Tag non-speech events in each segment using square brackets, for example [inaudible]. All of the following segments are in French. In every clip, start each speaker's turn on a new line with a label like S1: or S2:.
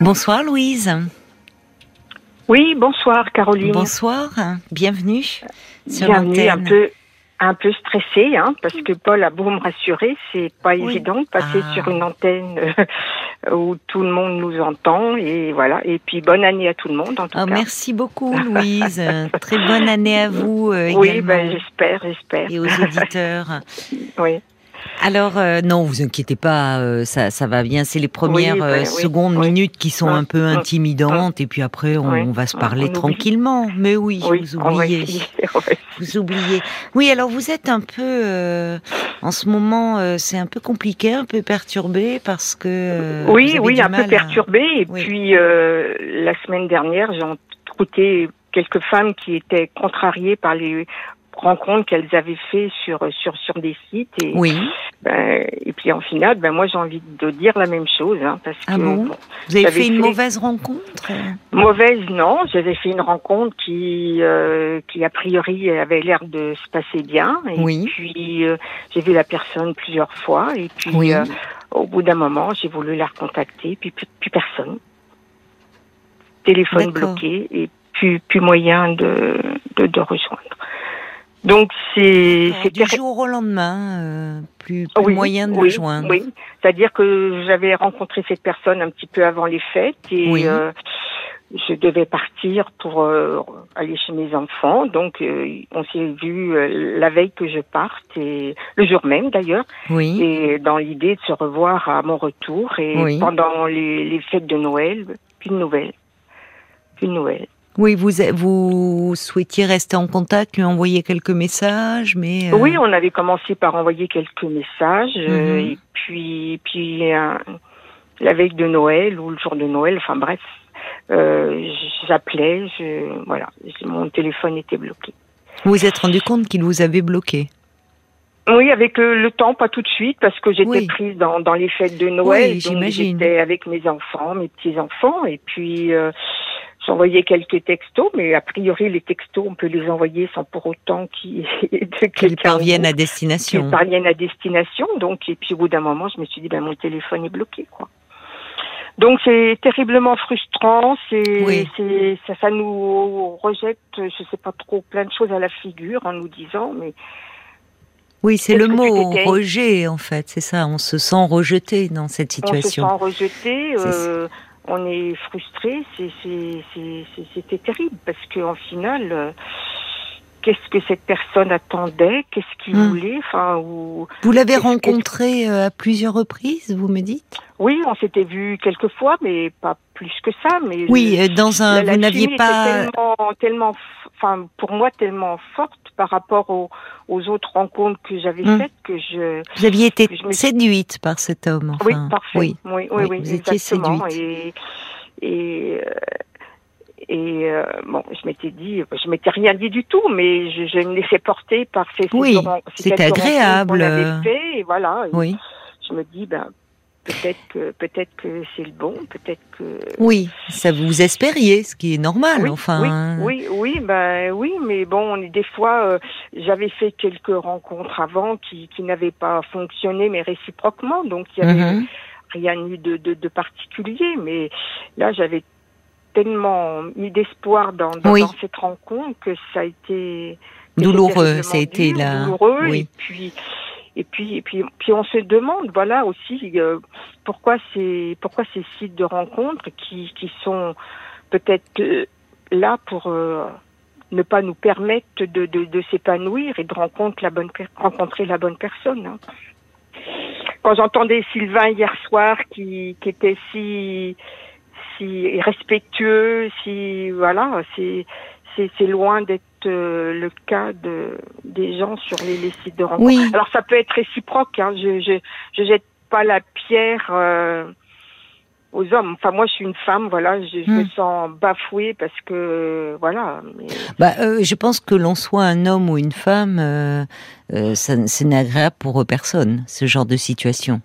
S1: Bonsoir Louise.
S2: Oui, bonsoir Caroline.
S1: Bonsoir, bienvenue sur
S2: Bienvenue, un peu, un peu stressée, hein, parce que Paul a beau me rassurer, c'est pas évident de passer
S1: Ah.
S2: sur une antenne euh, où tout le monde nous entend et voilà. Et puis bonne année à tout le monde en tout
S1: Ah,
S2: cas.
S1: merci beaucoup Louise. Très bonne année à vous euh,
S2: Oui, ben j'espère, j'espère.
S1: et aux auditeurs.
S2: Oui.
S1: Alors euh, non, vous inquiétez pas, euh, ça, ça va bien. C'est les premières
S2: Oui,
S1: euh,
S2: ben oui,
S1: secondes
S2: oui.
S1: minutes qui sont
S2: Hum,
S1: un peu
S2: hum,
S1: intimidantes et puis après on, on va se parler
S2: on oublie.
S1: tranquillement. Mais oui, vous oubliez. [laughs] Vous oubliez. Oui, alors vous êtes un peu, euh, en ce moment, euh, c'est un peu compliqué, un peu perturbé parce que. euh,
S2: Oui, oui, un peu
S1: à-
S2: perturbée. Et puis euh, la semaine dernière, j'ai écouté quelques femmes qui étaient contrariées par les rencontres qu'elles avaient fait sur sur sur des sites et
S1: Oui.
S2: ben, et puis en finale ben moi j'ai envie de dire la même chose hein, parce
S1: Ah
S2: que
S1: bon Vous avez fait une
S2: fait-
S1: mauvaise rencontre?
S2: Mauvaise non. J'avais fait une rencontre qui euh, qui a priori avait l'air de se passer bien. Et
S1: Oui.
S2: puis euh, j'ai vu la personne plusieurs fois. Et puis
S1: Oui.
S2: euh, au bout d'un moment j'ai voulu la recontacter. Puis plus, plus personne. Téléphone bloqué et plus plus moyen de de, de rejoindre donc c'est
S1: Du jour au lendemain, euh, plus, plus
S2: oui,
S1: moyen de
S2: oui,
S1: le joindre.
S2: Oui, c'est-à-dire que j'avais rencontré cette personne un petit peu avant les fêtes et
S1: Oui.
S2: euh, je devais partir pour euh, aller chez mes enfants. Donc euh, on s'est vu euh, la veille que je parte et le jour même d'ailleurs
S1: Oui.
S2: et dans l'idée de se revoir à mon retour et pendant les, les fêtes de Noël, plus de nouvelles. Plus de nouvelles.
S1: Oui, vous, vous souhaitiez rester en contact, lui envoyer quelques messages, mais. euh,
S2: Oui, on avait commencé par envoyer quelques messages euh,
S1: Mhm.
S2: et puis puis euh, la veille de Noël ou le jour de Noël, enfin bref, euh, j'appelais, je voilà, mon téléphone était bloqué.
S1: Vous vous êtes rendu compte qu'il vous avait bloqué?
S2: Oui, avec le, le temps, pas tout de suite, parce que j'étais
S1: Oui.
S2: prise dans, dans les fêtes de Noël,
S1: Oui,
S2: donc
S1: j'imagine.
S2: j'étais avec mes enfants, mes petits enfants, et puis euh, j'envoyais quelques textos, mais a priori les textos, on peut les envoyer sans pour autant qu'ils
S1: Qu'ils
S2: quelqu'un
S1: parviennent à
S2: qu'ils
S1: destination.
S2: parviennent à destination. Donc, et puis au bout d'un moment, je me suis dit, ben mon téléphone est bloqué, quoi. Donc c'est terriblement frustrant. C'est,
S1: Oui.
S2: ça, ça nous rejette, je sais pas trop, plein de choses à la figure en nous disant, mais
S1: Oui, c'est le mot rejet, en fait. C'est ça. On se sent rejeté dans cette
S2: on se
S1: situation.
S2: sent rejeté. Euh, on est frustré. C'était terrible parce qu'en final, euh, qu'est-ce que cette personne attendait Qu'est-ce qu'il
S1: Hmm.
S2: voulait Enfin, ou
S1: Vous l'avez
S2: que-
S1: rencontré euh, à plusieurs reprises, vous me dites?
S2: Oui, on s'était vu quelques fois, mais pas plus que ça. Mais
S1: Oui, euh, dans un.
S2: la-
S1: Vous n'aviez pas.
S2: tellement, tellement, enfin, pour moi, tellement forte par rapport aux, aux autres rencontres que j'avais
S1: Hmm.
S2: faites que je.
S1: Vous aviez été
S2: me
S1: séduite par cet homme.
S2: Oui,
S1: Enfin,
S2: parfait.
S1: Oui.
S2: Oui, oui,
S1: Oui,
S2: oui,
S1: vous étiez séduite.
S2: Et et euh, et euh, bon, je m'étais dit, je m'étais rien dit du tout, mais je, je me laissais porter par ces.
S1: Oui,
S2: ren- ces
S1: c'était
S2: quelques rencontres
S1: agréable.
S2: avait fait, et voilà. Et
S1: Oui.
S2: Je me dis, ben peut-être que peut-être que c'est le bon, peut-être que.
S1: Oui, ça vous espériez, ce qui est normal.
S2: Oui,
S1: enfin.
S2: oui, oui, oui, ben oui, mais bon, des fois, euh, j'avais fait quelques rencontres avant qui, qui n'avaient pas fonctionné, mais réciproquement, donc il y avait
S1: Mhm.
S2: rien eu de, de, de particulier, mais là j'avais tellement mis d'espoir dans, dans,
S1: Oui.
S2: dans cette rencontre que ça a été
S1: Douloureux, ça a été
S2: terriblement
S1: là.
S2: dur, douloureux,
S1: Oui.
S2: et puis et puis et puis puis on se demande voilà aussi euh, pourquoi ces pourquoi ces sites de rencontres qui qui sont peut-être euh, là pour euh, ne pas nous permettre de, de, de s'épanouir et de rencontrer la bonne per- rencontrer la bonne personne. hein. Quand j'entendais Sylvain hier soir qui, qui était si si respectueux, si voilà, c'est loin d'être euh, le cas de des gens sur les, les sites de rencontres.
S1: Oui.
S2: Alors ça peut être réciproque. Hein. Je, je je jette pas la pierre euh, aux hommes. Enfin moi je suis une femme, voilà, je, je me
S1: Hmm.
S2: sens bafouée parce que voilà. mais-
S1: Bah, euh, je pense que l'on soit un homme ou une femme, euh, ça, c'est n'agréable pour personne, ce genre de situation.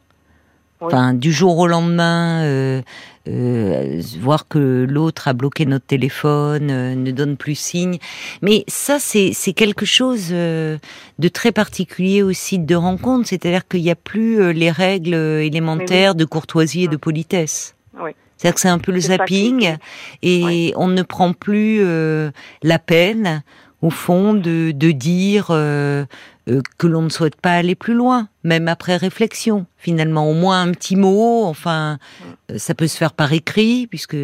S2: Oui.
S1: Enfin, du jour au lendemain, euh, euh, voir que l'autre a bloqué notre téléphone, euh, ne donne plus signe. Mais ça, c'est quelque chose euh, de très particulier au site de rencontre. C'est-à-dire qu'il n'y a plus euh, les règles euh, élémentaires de courtoisie et de politesse.
S2: Oui.
S1: C'est-à-dire que c'est un peu le zapping et on ne prend plus euh, la peine, au fond, de, de dire euh, euh, que l'on ne souhaite pas aller plus loin, même après réflexion. Finalement, au moins un petit mot. Enfin, ça peut se faire par écrit, puisque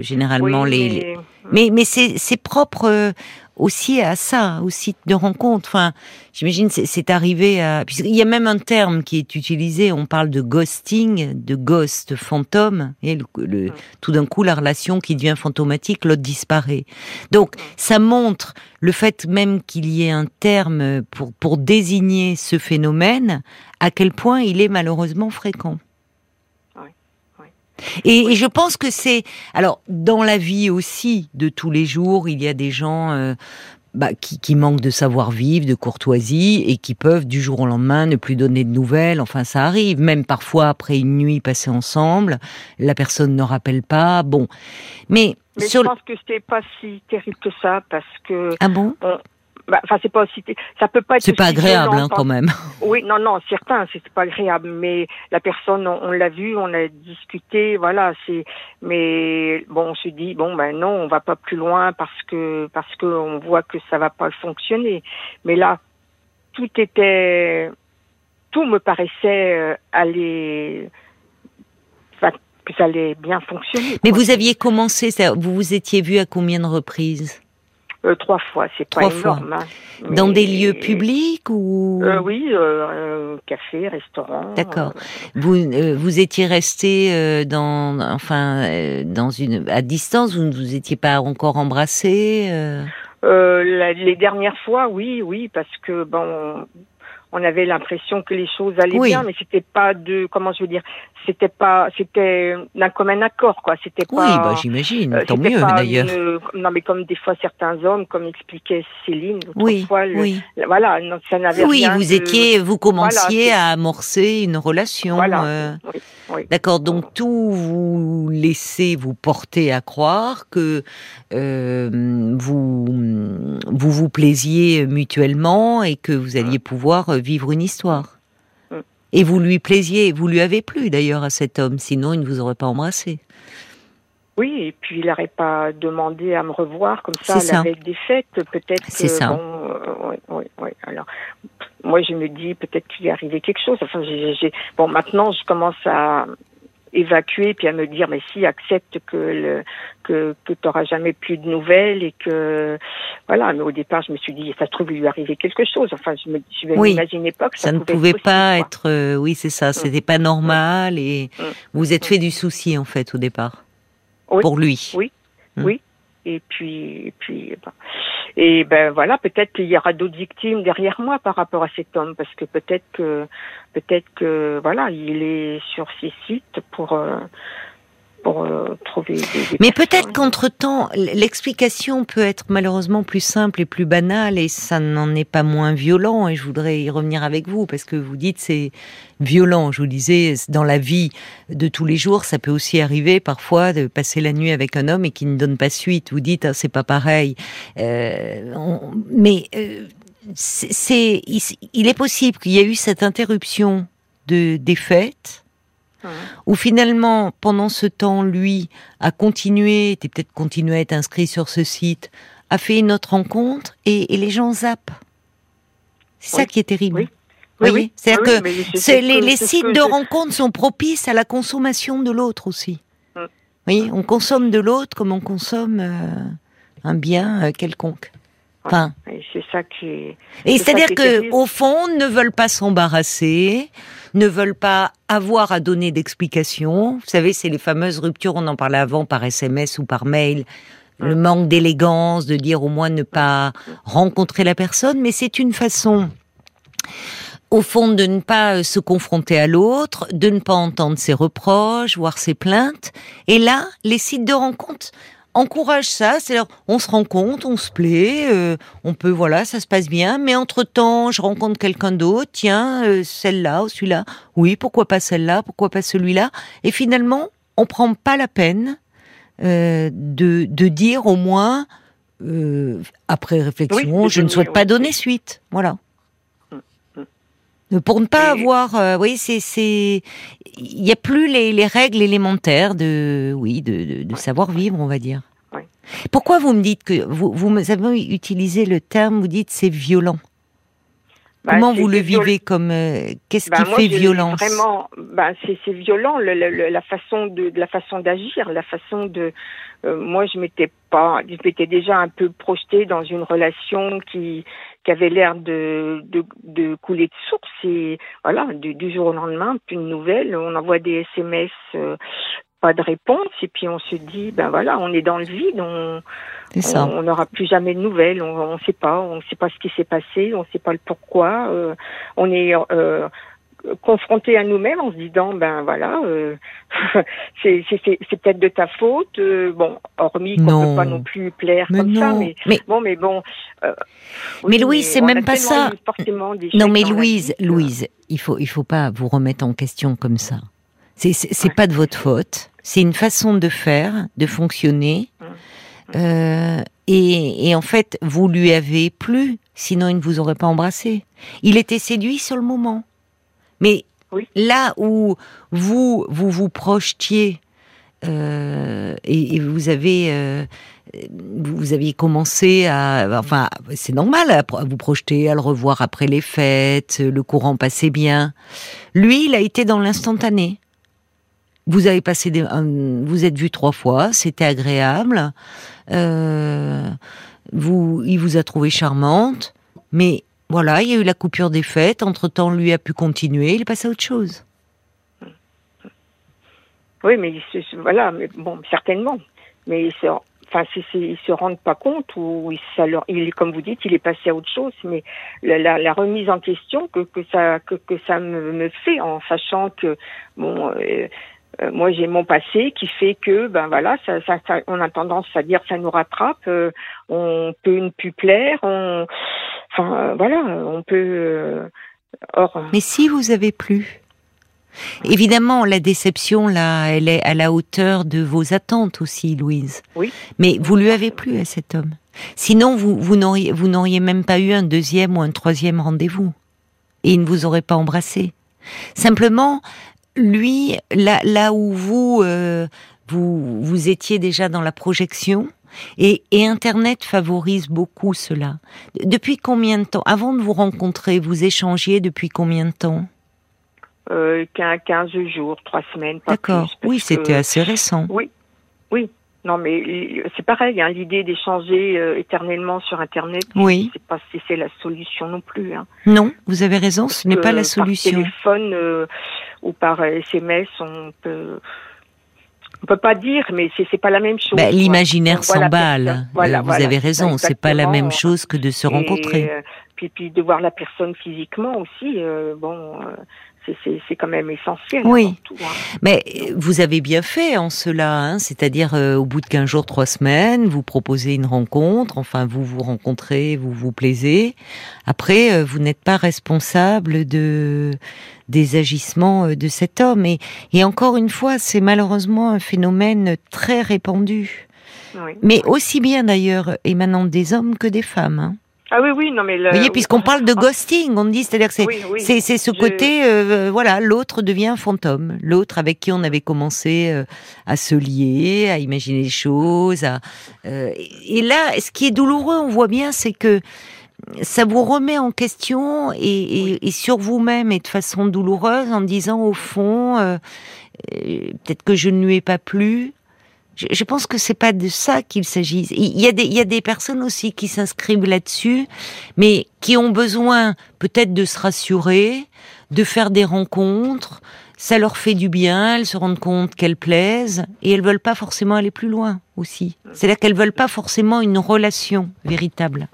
S1: généralement les, mais mais c'est propre aussi à ça, au site de rencontre. Enfin, j'imagine c'est arrivé à. Puisqu'il y a même un terme qui est utilisé. On parle de ghosting, de ghost, fantôme. Et le, tout d'un coup, la relation qui devient fantomatique, l'autre disparaît. Donc, ça montre le fait même qu'il y ait un terme pour pour désigner ce phénomène, à quel point il est malheureusement fréquent. Et, je pense que c'est alors dans la vie aussi de tous les jours, il y a des gens euh, bah, qui, qui, manquent de savoir-vivre, de courtoisie, et qui peuvent du jour au lendemain ne plus donner de nouvelles. Enfin, ça arrive. Même parfois après une nuit passée ensemble, la personne ne rappelle pas. Bon, mais,
S2: mais je pense que c'est pas si terrible que ça parce que
S1: ah bon?
S2: Bah, enfin c'est pas aussi ça peut pas être
S1: c'est pas agréable hein, quand même. [laughs]
S2: Oui non non certain c'est pas agréable mais la personne on, l'a vu on a discuté voilà c'est mais bon on se dit bon ben non on va pas plus loin parce que parce que on voit que ça va pas fonctionner. Mais là tout était tout me paraissait euh, aller que ça allait bien fonctionner.
S1: Mais vous aviez commencé, vous vous étiez vu à combien de reprises?
S2: Euh, trois fois, c'est pas énorme. Hein.
S1: Dans des lieux publics ou
S2: euh, Oui, euh, café, restaurant.
S1: D'accord. Vous vous étiez resté dans enfin dans une à distance, vous ne vous étiez pas encore embrassé
S2: Les dernières fois, oui, oui, parce que bon, on avait l'impression que les choses allaient bien, mais c'était pas de, comment je veux dire, c'était pas, c'était d'un commun accord, quoi. C'était pas.
S1: Oui, bah, j'imagine. Euh, tant mieux, d'ailleurs.
S2: Non, mais comme des fois certains hommes, comme expliquait Céline,
S1: oui,
S2: fois,
S1: oui.
S2: voilà, ça n'avait
S1: oui,
S2: rien.
S1: Vous étiez, vous commenciez à amorcer une relation.
S2: Voilà. Euh, oui,
S1: D'accord. Donc tout vous laissez vous porter à croire que euh, vous vous vous plaisiez mutuellement et que vous alliez pouvoir vivre une histoire. Mm. Et vous lui plaisiez, vous lui avez plu d'ailleurs à cet homme, sinon il ne vous aurait pas embrassé.
S2: Oui, et puis il n'aurait pas demandé à me revoir comme ça, à la veille des fêtes, peut-être.
S1: C'est ça.
S2: Bon, euh, Alors, moi, je me dis peut-être qu'il est arrivé quelque chose. Enfin, bon, maintenant, je commence à, évacuer puis à me dire mais si accepte que le, que que t'auras jamais plus de nouvelles et que voilà. Mais au départ je me suis dit ça se trouve il lui arrivait quelque chose. Enfin je me je
S1: oui.
S2: pas que ça,
S1: ne pouvait pas être euh, oui c'est ça mm. c'était pas normal et mm. vous êtes fait du souci en fait au départ. Pour lui.
S2: Oui. Mm. oui. Et puis et puis ben, et ben voilà, peut-être qu'il y aura d'autres victimes derrière moi par rapport à cet homme, parce que peut-être que peut-être que voilà, il est sur ces sites pour euh, pour euh, trouver. Des,
S1: Mais peut-être qu'entre-temps, l'explication peut être malheureusement plus simple et plus banale, et ça n'en est pas moins violent. Et je voudrais y revenir avec vous parce que vous dites c'est violent. Je vous disais dans la vie de tous les jours, ça peut aussi arriver parfois de passer la nuit avec un homme et qui ne donne pas suite. Vous dites ah, c'est pas pareil, euh, mais euh, c'est il, est possible qu'il y ait eu cette interruption de des fêtes ou finalement, pendant ce temps, lui a continué, était peut-être continué à être inscrit sur ce site, a fait une autre rencontre et, les gens zappent. C'est ça qui est terrible.
S2: Oui. Oui,
S1: C'est-à-dire que les, sites de rencontres sont propices à la consommation de l'autre aussi. Mm. Oui, on consomme de l'autre comme on consomme euh, un bien euh, quelconque. Enfin,
S2: c'est ça qui.
S1: Et c'est-à-dire que au fond, ne veulent pas s'embarrasser, ne veulent pas avoir à donner d'explications. Vous savez, c'est les fameuses ruptures, on en parlait avant par SMS ou par mail. Le manque d'élégance, de dire au moins ne pas rencontrer la personne, mais c'est une façon au fond de ne pas euh, se confronter à l'autre, de ne pas entendre ses reproches, voir ses plaintes. Et là, les sites de rencontres encourage ça, c'est on se rencontre, on se plaît, euh, on peut voilà, ça se passe bien, mais entre temps, je rencontre quelqu'un d'autre, tiens, euh, celle-là ou celui-là, oui, pourquoi pas celle-là, pourquoi pas celui-là, et finalement, on prend pas la peine euh, de, de dire au moins après réflexion, je ne souhaite pas donner suite, voilà. Pour ne pas avoir, oui, c'est, c'est, il n'y a plus les, les, règles élémentaires de, oui, de, de, de savoir vivre, on va dire. Pourquoi vous me dites que vous, vous avez utilisé le terme, vous dites c'est violent? Bah, Comment vous le vivez comme euh, qu'est-ce bah, qui fait violence?
S2: Vraiment, bah, c'est violent le, le, la façon de, la façon d'agir, la façon de. Euh, moi, je m'étais pas, je m'étais déjà un peu projetée dans une relation qui qui avait l'air de, de, de couler de source et voilà du, du jour au lendemain plus de nouvelles on envoie des SMS euh, pas de réponse et puis on se dit ben voilà on est dans le vide on on n'aura plus jamais de nouvelles on ne sait pas on sait pas ce qui s'est passé on sait pas le pourquoi euh, on est euh, confronté à nous-mêmes en se disant ben voilà euh, [laughs] c'est peut-être de ta faute euh, bon hormis qu'on ne peut pas non plus plaire comme ça mais, bon mais bon
S1: euh, mais Louise c'est même pas ça non mais Louise Louise il faut il faut pas vous remettre en question comme ça c'est c'est pas de votre faute c'est une façon de faire, de fonctionner. Mmh. Euh, et, et, en fait, vous lui avez plu, sinon il ne vous aurait pas embrassé. Il était séduit sur le moment. Mais là où vous vous vous projetiez euh, et, et, vous avez euh, vous aviez commencé à enfin c'est normal à vous projeter à le revoir après les fêtes le courant passait bien. Lui il a été dans l'instantané. Vous avez passé des, vous êtes vu trois fois, c'était agréable. Euh, vous, il vous a trouvé charmante, mais voilà, il y a eu la coupure des fêtes. Entre temps, lui a pu continuer. Il est passé à autre chose.
S2: Oui, mais voilà, mais bon, certainement. Mais se, enfin, ils se rendent pas compte ou ça leur, il, comme vous dites, il est passé à autre chose. Mais la, remise en question que, que ça que, que ça me, me, fait en sachant que bon. Euh, euh, moi j'ai mon passé qui fait que ben voilà ça, ça, on a tendance à dire ça nous rattrape euh, on peut ne plus plaire on enfin euh, voilà on peut
S1: or mais si vous avez plu Évidemment, la déception, là, elle est à la hauteur de vos attentes aussi, Louise.
S2: Oui.
S1: Mais vous lui avez plu à cet homme. Sinon, vous, n'auriez, vous n'auriez même pas eu un deuxième ou un troisième rendez-vous. Et il ne vous aurait pas embrassé. Simplement, lui, là, là où vous, euh, vous, vous étiez déjà dans la projection, et, et, Internet favorise beaucoup cela. Depuis combien de temps Avant de vous rencontrer, vous échangiez depuis combien de temps?
S2: Euh, 15 jours, 3 semaines.
S1: D'accord. Oui, c'était assez récent.
S2: Oui, oui. Non, mais c'est pareil. Hein, L'idée d'échanger euh, éternellement sur Internet,
S1: oui.
S2: c'est pas si c'est la solution non plus. Hein.
S1: Non, vous avez raison. ce n'est pas la solution.
S2: Par téléphone euh, ou par SMS, on peut on peut pas dire, mais c'est pas la même chose.
S1: Bah, L'imaginaire s'emballe. Voilà, vous avez raison, c'est pas la même chose que de se rencontrer.
S2: Euh, puis puis de voir la personne physiquement aussi. bon, c'est quand même essentiel.
S1: Oui, hein. mais vous avez bien fait en cela, hein, c'est-à-dire euh, au bout de 15 jours, 3 semaines, vous proposez une rencontre, enfin vous vous rencontrez, vous vous plaisez. Après, euh, vous n'êtes pas responsable de des agissements euh, de cet homme. Et, et encore une fois, c'est malheureusement un phénomène très répandu. Oui, mais aussi bien d'ailleurs émanant des hommes que des femmes. Hein.
S2: Ah oui, oui, non mais. Le...
S1: Vous voyez, puisqu'on parle de ghosting, on dit, c'est-à-dire que c'est c'est ce côté, euh, voilà, l'autre devient un fantôme, l'autre avec qui on avait commencé euh, à se lier, à imaginer des choses, à, euh, et là, ce qui est douloureux, on voit bien, c'est que ça vous remet en question et, et, et sur vous-même et de façon douloureuse en disant au fond, peut-être que je ne lui ai pas plu, je, pense que c'est pas de ça qu'il s'agit. Il y a des, il y a des personnes aussi qui s'inscrivent là-dessus, mais qui ont besoin peut-être de se rassurer, de faire des rencontres. Ça leur fait du bien, elles se rendent compte qu'elles plaisent et elles veulent pas forcément aller plus loin aussi. C'est-à-dire qu'elles veulent pas forcément une relation véritable.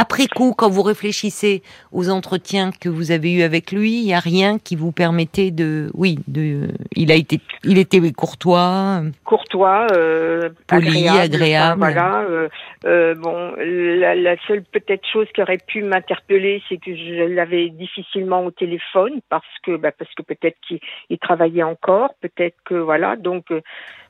S1: Après coup, quand vous réfléchissez aux entretiens que vous avez eus avec lui, il n'y a rien qui vous permettait de, oui, de, il a été, il était courtois,
S2: courtois, euh,
S1: poli, agréable.
S2: voilà. Euh, euh, bon, la, seule peut-être chose qui aurait pu m'interpeller, c'est que je l'avais difficilement au téléphone parce que, bah, parce que peut-être qu'il travaillait encore, peut-être que voilà, donc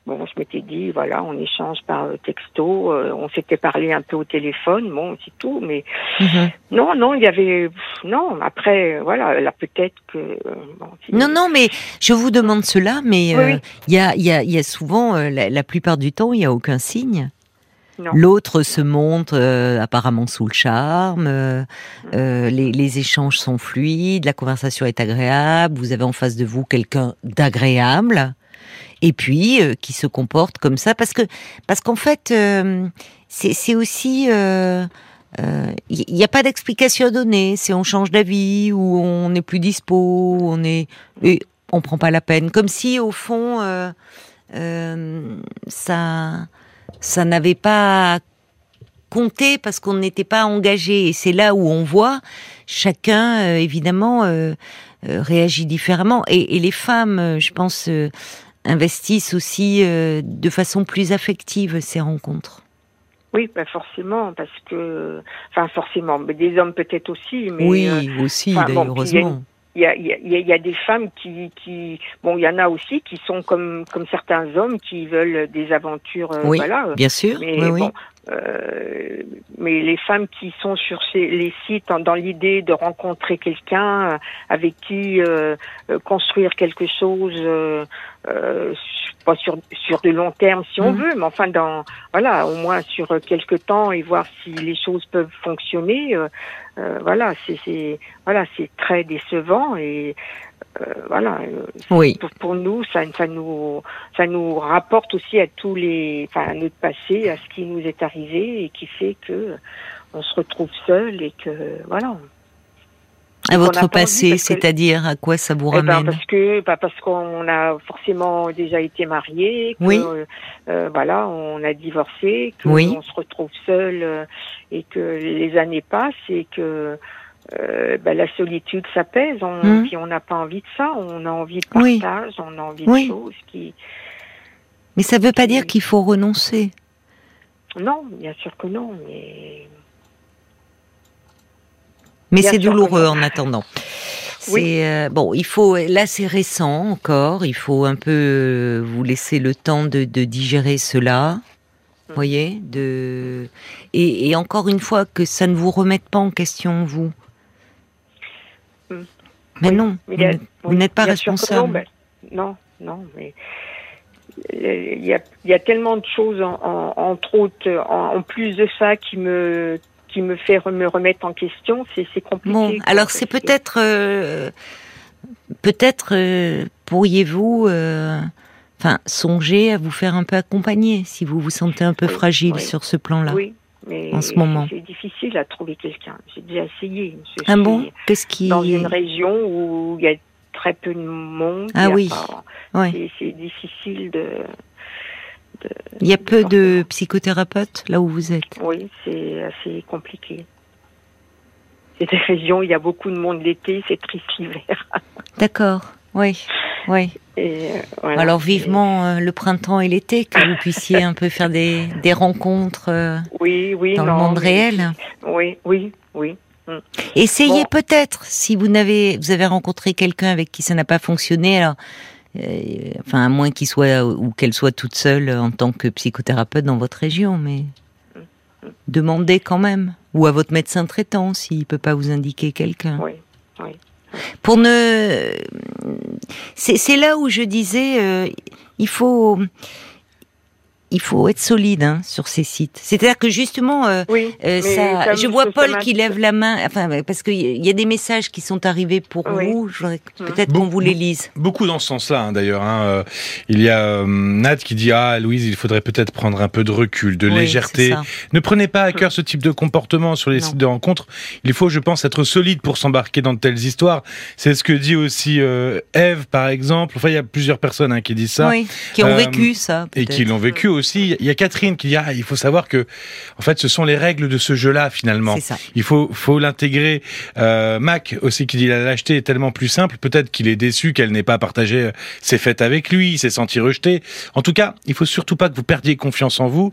S2: bon, je m'étais dit, voilà, on échange par euh, texto, euh, on s'était parlé un peu au téléphone, bon, c'est tout, mais
S1: Mhm.
S2: non, non, il y avait, non, après, voilà, là peut-être que. euh, bon,
S1: Non, non, mais je vous demande cela, mais
S2: Oui, oui.
S1: il y, a, y, a, y a souvent, la, la plupart du temps, il n'y a aucun signe. L'autre se montre euh, apparemment sous le charme, euh, euh, les, les échanges sont fluides, la conversation est agréable, vous avez en face de vous quelqu'un d'agréable, et puis euh, qui se comporte comme ça, parce que parce qu'en fait, euh, c'est aussi... euh, euh, Il n'y a pas d'explication à donner. C'est on change d'avis ou on n'est plus dispo, on est et on prend pas la peine. Comme si au fond ça ça n'avait pas compté parce qu'on n'était pas engagé. Et c'est là où on voit chacun évidemment euh, réagit différemment. Et, les femmes, je pense, investissent aussi euh, de façon plus affective ces rencontres.
S2: Oui, bah forcément, parce que, enfin forcément, mais des hommes peut-être aussi, mais
S1: oui,
S2: euh,
S1: aussi, d'ailleurs, heureusement.
S2: Il y a, y, a, y a des femmes qui, qui, bon, il y en a aussi qui sont comme comme certains hommes qui veulent des aventures, euh,
S1: Oui,
S2: voilà.
S1: Bien sûr,
S2: Mais
S1: oui, oui.
S2: bon, euh, mais les femmes qui sont sur ces, les sites en- dans l'idée de rencontrer quelqu'un euh, avec qui euh, euh, construire quelque chose, euh, euh, pas sur sur de long terme si on
S1: Mhm.
S2: veut, mais enfin dans voilà au moins sur euh, quelque temps et voir si les choses peuvent fonctionner. Euh, voilà, c'est voilà c'est très décevant et euh, voilà. euh,
S1: Oui,
S2: pour, pour nous, ça, ça nous, ça nous rapporte aussi à tous les, enfin, à notre passé, à ce qui nous est arrivé et qui fait que on se retrouve seul et que, voilà.
S1: À
S2: qu'on
S1: votre passé, c'est-à-dire à quoi ça vous
S2: Eh ben,
S1: ramène
S2: parce que, bah, parce qu'on a forcément déjà été mariés, que,
S1: Oui.
S2: euh, euh, voilà, on a divorcé, que
S1: Oui.
S2: on se retrouve seul euh, et que les années passent et que euh, bah, la solitude s'apaise. On,
S1: Mhm.
S2: Puis on n'a pas envie de ça. On a envie de
S1: Oui.
S2: partage, on a envie
S1: Oui.
S2: de choses qui.
S1: Mais ça ne veut pas dire qu'il faut renoncer.
S2: Non, bien sûr que non, mais
S1: Mais c'est douloureux en attendant.
S2: Oui.
S1: Euh, bon, il faut là c'est récent encore, il faut un peu euh, vous laisser le temps de, de digérer cela.
S2: Mm.
S1: Vous voyez, de et, et encore une fois que ça ne vous remette pas en question vous.
S2: Mm.
S1: Mais
S2: Oui,
S1: non,
S2: mais
S1: vous
S2: a-
S1: n'êtes- vous
S2: oui,
S1: n'êtes pas responsable.
S2: Non, ben, non, non, mais il y a, il y a tellement de choses, en, en- entre autres, en, en plus de ça, qui me qui me fait me remettre en question. C'est compliqué.
S1: Bon, alors c'est peut-être, euh, peut-être euh, pourriez-vous, euh, enfin, songer à vous faire un peu accompagner si vous vous sentez un peu
S2: Oui,
S1: fragile
S2: oui.
S1: sur ce plan-là.
S2: Oui, mais
S1: en ce moment.
S2: c'est difficile à trouver quelqu'un. J'ai déjà essayé. Je
S1: Ah bon Qu'est-ce qui
S2: Dans une région où il y a très peu de monde.
S1: Ah oui.
S2: pas-
S1: Ouais.
S2: C'est difficile de.
S1: Il y a peu de psychothérapeutes là où vous êtes.
S2: Oui, c'est assez compliqué. C'est des régions où il y a beaucoup de monde l'été, c'est triste l'hiver. [laughs]
S1: D'accord. Oui. Oui.
S2: Et, euh, voilà.
S1: Alors vivement euh, le printemps et l'été que vous puissiez un peu faire des, des rencontres euh,
S2: Oui, oui,
S1: dans
S2: non,
S1: le monde réel.
S2: Oui, oui, oui.
S1: Essayez
S2: Bon.
S1: peut-être si vous n'avez vous avez rencontré quelqu'un avec qui ça n'a pas fonctionné alors enfin à moins qu'il soit ou qu'elle soit toute seule en tant que psychothérapeute dans votre région mais demandez quand même ou à votre médecin traitant s'il peut pas vous indiquer quelqu'un.
S2: Oui, oui.
S1: Pour ne c'est là où je disais euh, il faut il faut être solide hein, sur ces sites. C'est-à-dire que justement, euh,
S2: Oui,
S1: euh, ça, je vois Paul qui lève la main, enfin parce qu'il y a des messages qui sont arrivés pour
S2: Oui.
S1: vous. Je voudrais que-
S2: Mm.
S1: peut-être
S3: Bon,
S1: qu'on vous les lise.
S3: Beaucoup dans ce sens-là, hein, d'ailleurs. hein. Euh, Il y a euh, Nat qui dit ah Louise, il faudrait peut-être prendre un peu de recul, de
S1: Oui,
S3: légèreté. Ne prenez pas à cœur ce type de comportement sur les
S1: Non.
S3: sites de rencontres. Il faut, je pense, être solide pour s'embarquer dans de telles histoires. C'est ce que dit aussi euh, Eve, par exemple. Enfin, il y a plusieurs personnes hein, qui disent ça.
S1: Oui, qui ont
S3: Euh,
S1: vécu ça.
S3: et qui l'ont vécu aussi. Il y a Catherine qui dit ah, il faut savoir que en fait ce sont les règles de ce jeu-là finalement.
S1: Ça.
S3: Il faut faut l'intégrer. Euh, Mac aussi qui dit la lâcheté est tellement plus simple. Peut-être qu'il est déçu qu'elle n'ait pas partagé euh, ses fêtes avec lui, s'est senti rejeté. En tout cas, il faut surtout pas que vous perdiez confiance en vous.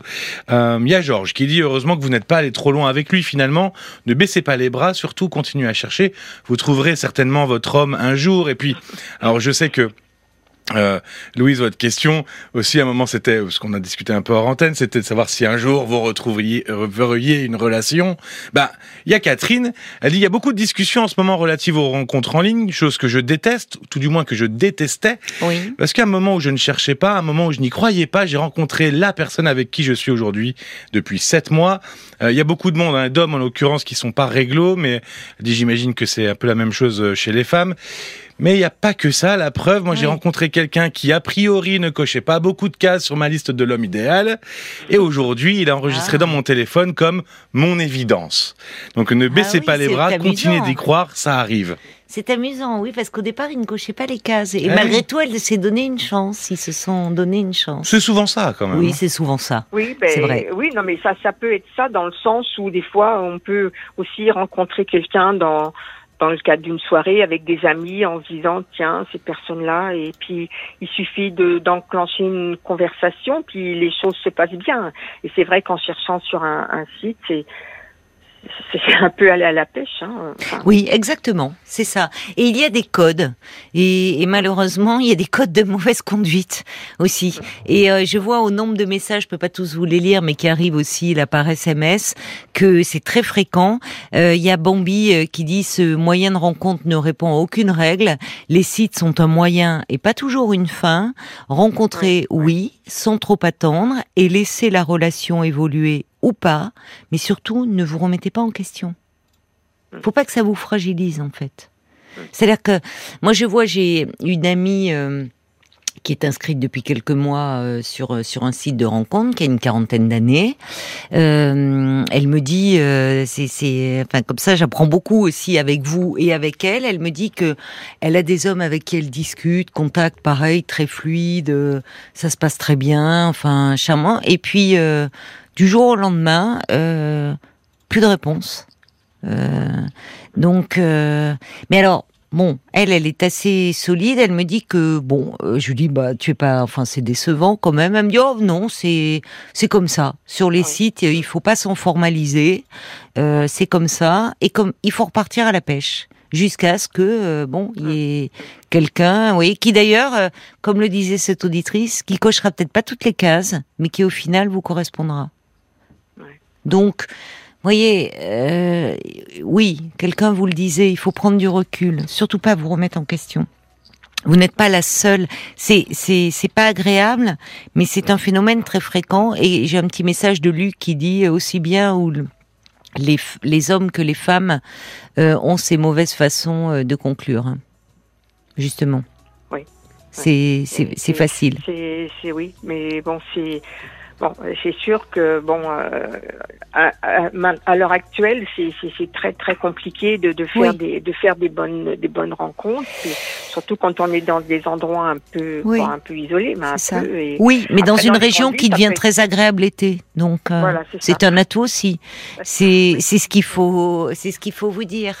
S3: Euh, Il y a Georges qui dit heureusement que vous n'êtes pas allé trop loin avec lui finalement. Ne baissez pas les bras, surtout continuez à chercher. Vous trouverez certainement votre homme un jour. Et puis, alors je sais que Euh, Louise, votre question aussi à un moment c'était ce qu'on a discuté un peu hors antenne, c'était de savoir si un jour vous retrouveriez une relation. Bah, il y a Catherine, elle dit il y a beaucoup de discussions en ce moment relatives aux rencontres en ligne, chose que je déteste, tout du moins que je détestais,
S1: Oui.
S3: parce qu'à un moment où je ne cherchais pas, à un moment où je n'y croyais pas, j'ai rencontré la personne avec qui je suis aujourd'hui depuis sept mois. Euh, Il y a beaucoup de monde, hein, d'hommes en l'occurrence, qui sont pas réglo, mais j'imagine que c'est un peu la même chose euh, chez les femmes. Mais il n'y a pas que ça. La preuve, moi j'ai rencontré quelqu'un qui a priori ne cochait pas beaucoup de cases sur ma liste de l'homme idéal. Et aujourd'hui, il est enregistré
S1: Ah.
S3: dans mon téléphone comme mon évidence. Donc ne baissez
S1: oui,
S3: pas les bras,
S1: amusant.
S3: continuez d'y croire, ça arrive.
S1: C'est amusant, oui, parce qu'au départ, ils ne cochaient pas les cases. Et
S3: Ah
S1: malgré
S3: oui.
S1: tout, elles s'est donné une chance. Ils se sont donné une chance.
S3: C'est souvent ça quand même.
S1: Oui,
S3: hein.
S1: c'est souvent ça.
S2: Oui, ben,
S1: C'est vrai.
S2: oui, non, mais ça, ça peut être ça dans le sens où des fois on peut aussi rencontrer quelqu'un dans dans le cadre d'une soirée avec des amis en se disant tiens ces personnes-là et puis il suffit de d'enclencher une conversation puis les choses se passent bien. Et c'est vrai qu'en cherchant sur un, un site c'est c'est un peu aller à la pêche hein. Enfin,
S1: Oui, exactement, c'est ça. Et il y a des codes, et, et malheureusement, il y a des codes de mauvaise conduite aussi. Et euh, je vois au nombre de messages, je peux pas tous vous les lire, mais qui arrivent aussi là par SMS, que c'est très fréquent. Euh, il y a Bambi euh, qui dit ce moyen de rencontre ne répond à aucune règle. Les sites sont un moyen et pas toujours une fin. Rencontrer, oui, sans trop attendre, et laisser la relation évoluer ou pas, mais surtout ne vous remettez pas en question. Faut pas que ça vous fragilise en fait. C'est-à-dire que moi je vois j'ai une amie euh, qui est inscrite depuis quelques mois euh, sur euh, sur un site de rencontre qui a une quarantaine d'années. Euh, elle me dit c'est c'est enfin comme ça j'apprends beaucoup aussi avec vous et avec elle. Elle me dit que elle a des hommes avec qui elle discute, contact pareil très fluide, ça se passe très bien, enfin charmant. Et puis du jour au lendemain, euh, plus de réponse. Euh, donc, euh, mais alors, bon, elle, elle est assez solide. Elle me dit que bon, euh, je lui dis bah tu es pas, enfin c'est décevant quand même. Elle me dit oh non, c'est c'est comme ça. Sur les
S2: Oui.
S1: sites, il faut pas s'en formaliser. Euh, c'est comme ça et comme il faut repartir à la pêche jusqu'à ce que euh, bon il y ait quelqu'un, oui, qui d'ailleurs, euh, comme le disait cette auditrice, qui cochera peut-être pas toutes les cases, mais qui au final vous correspondra. Donc, voyez, euh, oui, quelqu'un vous le disait, il faut prendre du recul, surtout pas vous remettre en question. Vous n'êtes pas la seule. C'est c'est c'est pas agréable, mais c'est un phénomène très fréquent. Et j'ai un petit message de Luc qui dit aussi bien où le- les les hommes que les femmes euh, ont ces mauvaises façons euh, de conclure. hein. Justement.
S2: Oui.
S1: C'est c'est facile.
S2: C'est, c'est oui, mais bon, c'est bon, c'est sûr que bon, euh, à, à- ma- à l'heure actuelle, c'est, c'est, c'est très très compliqué de, de faire
S1: Oui.
S2: des de faire des bonnes des bonnes rencontres, surtout quand on est dans des endroits un peu
S1: Oui.
S2: un peu isolés, mais un
S1: ça.
S2: peu. Et,
S1: Oui, mais dans une
S2: dans
S1: région qui devient très agréable l'été. Donc euh,
S2: Voilà, c'est
S1: un atout aussi. C'est c'est ce qu'il faut c'est ce qu'il faut vous dire.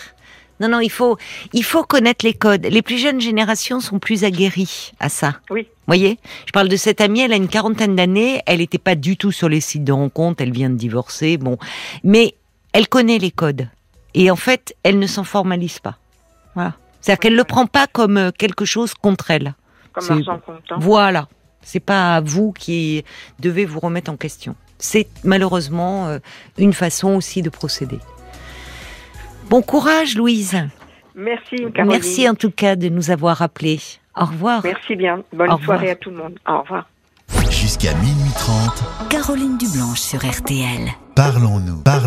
S1: Non non, il faut il faut connaître les codes. Les plus jeunes générations sont plus aguerries à ça.
S2: Oui.
S1: Voyez, je parle de cette amie, elle a une quarantaine d'années, elle n'était pas du tout sur les sites de rencontres, elle vient de divorcer, bon, mais elle connaît les codes et en fait, elle ne s'en formalise pas. Voilà, c'est-à-dire qu'elle le prend pas comme euh, quelque chose contre elle.
S2: comme argent comptant.
S1: Voilà. C'est pas vous qui devez vous remettre en question. C'est malheureusement euh, une façon aussi de procéder. Bon courage, Louise.
S2: Merci, Caroline.
S1: Merci en tout cas de nous avoir appelés. Au revoir.
S2: Merci bien. Bonne
S1: Au revoir.
S2: soirée à tout le monde. Au revoir.
S4: Jusqu'à minuit 30,
S5: Caroline Dublanche sur RTL.
S4: parlons-nous. Parlons